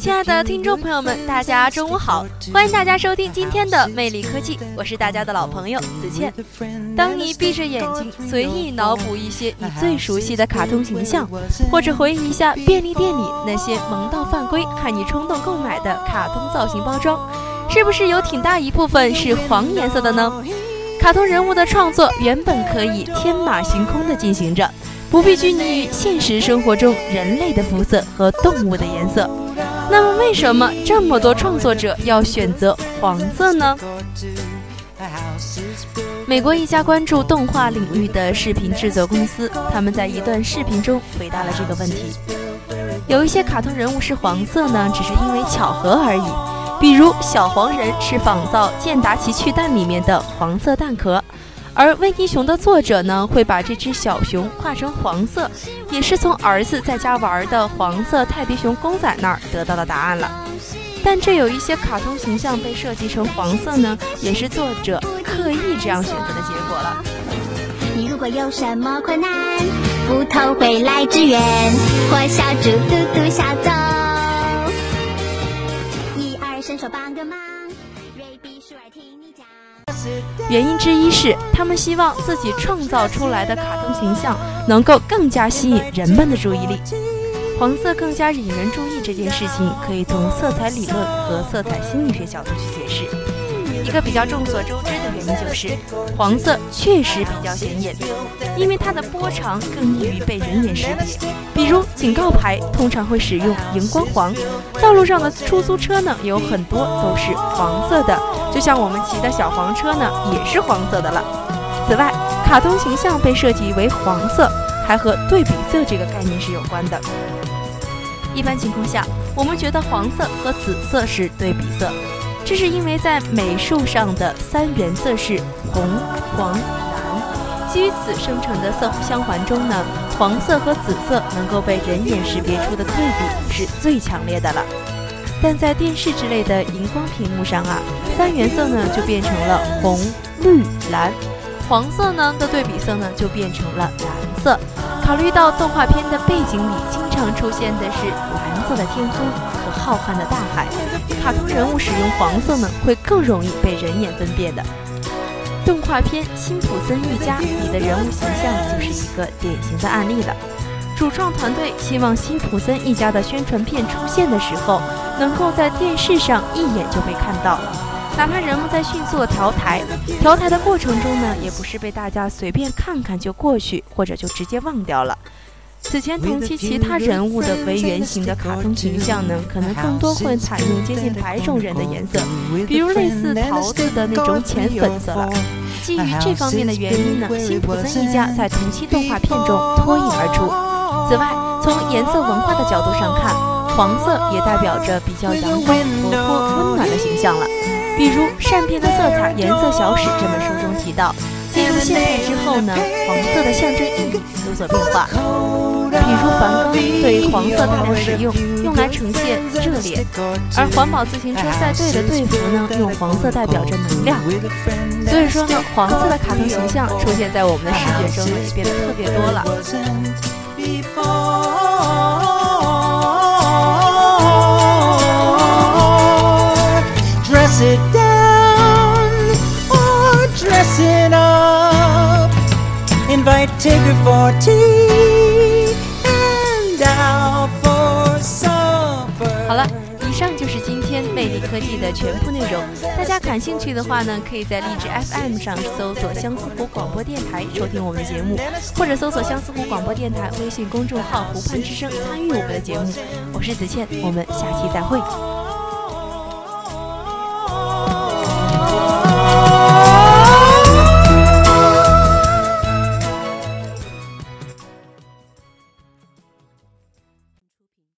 亲爱的听众朋友们，大家中午好！欢迎大家收听今天的魅力科技，我是大家的老朋友子倩。当你闭着眼睛，随意脑补一些你最熟悉的卡通形象，或者回忆一下便利店里那些萌到犯规、害你冲动购买的卡通造型包装，是不是有挺大一部分是黄颜色的呢？卡通人物的创作原本可以天马行空地进行着，不必拘泥于现实生活中人类的肤色和动物的颜色。那么，为什么这么多创作者要选择黄色呢？美国一家关注动画领域的视频制作公司，他们在一段视频中回答了这个问题。有一些卡通人物是黄色呢，只是因为巧合而已。比如小黄人是仿造《健达奇趣蛋》里面的黄色蛋壳。而维尼熊的作者呢，会把这只小熊画成黄色，也是从儿子在家玩的黄色泰迪熊公仔那儿得到的答案了。但这有一些卡通形象被设计成黄色呢，也是作者刻意这样选择的结果了。你如果有什么困难，斧头会来支援，或小猪嘟嘟小走，一二伸手帮个忙，原因之一是，他们希望自己创造出来的卡通形象能够更加吸引人们的注意力。黄色更加引人注意这件事情，可以从色彩理论和色彩心理学角度去解释。一个比较众所周知的原因就是，黄色确实比较显眼，因为它的波长更易于被人眼识别。比如警告牌通常会使用荧光黄，道路上的出租车呢有很多都是黄色的，就像我们骑的小黄车呢也是黄色的了。此外，卡通形象被设计为黄色，还和对比色这个概念是有关的。一般情况下，我们觉得黄色和紫色是对比色。这是因为在美术上的三原色是红、黄、蓝，基于此生成的色相环中呢，黄色和紫色能够被人眼识别出的对比是最强烈的了。但在电视之类的荧光屏幕上啊，三原色呢就变成了红、绿、蓝，黄色呢的对比色呢就变成了蓝色。考虑到动画片的背景里常出现的是蓝色的天空和。浩瀚的大海，卡通人物使用黄色呢，会更容易被人眼分辨的。动画片《辛普森一家》里的人物形象就是一个典型的案例了。主创团队希望辛普森一家的宣传片出现的时候，能够在电视上一眼就被看到，哪怕人物在迅速的调台，调台的过程中呢，也不是被大家随便看看就过去，或者就直接忘掉了。此前同期其他人物的为原型的卡通形象呢，可能更多会采用接近白种人的颜色，比如类似桃子的那种浅粉色了。基于这方面的原因呢，辛普森一家在同期动画片中脱颖而出。此外，从颜色文化的角度上看，黄色也代表着比较阳光、活泼、温暖的形象了。比如《善变的色彩颜色小史》这本书中提到，现代之后呢，黄色的象征意义有所变化。比如梵高对黄色大量使用，用来呈现热烈；而环保自行车赛队的队服呢，用黄色代表着能量。所以说呢，黄色的卡通形象出现在我们的视觉中也变得特别多了。好了，以上就是今天魅力科技的全部内容。大家感兴趣的话呢，可以在荔枝 FM 上搜索相思湖广播电台收听我们的节目，或者搜索相思湖广播电台微信公众号“湖畔之声”参与我们的节目。我是子倩，我们下期再会。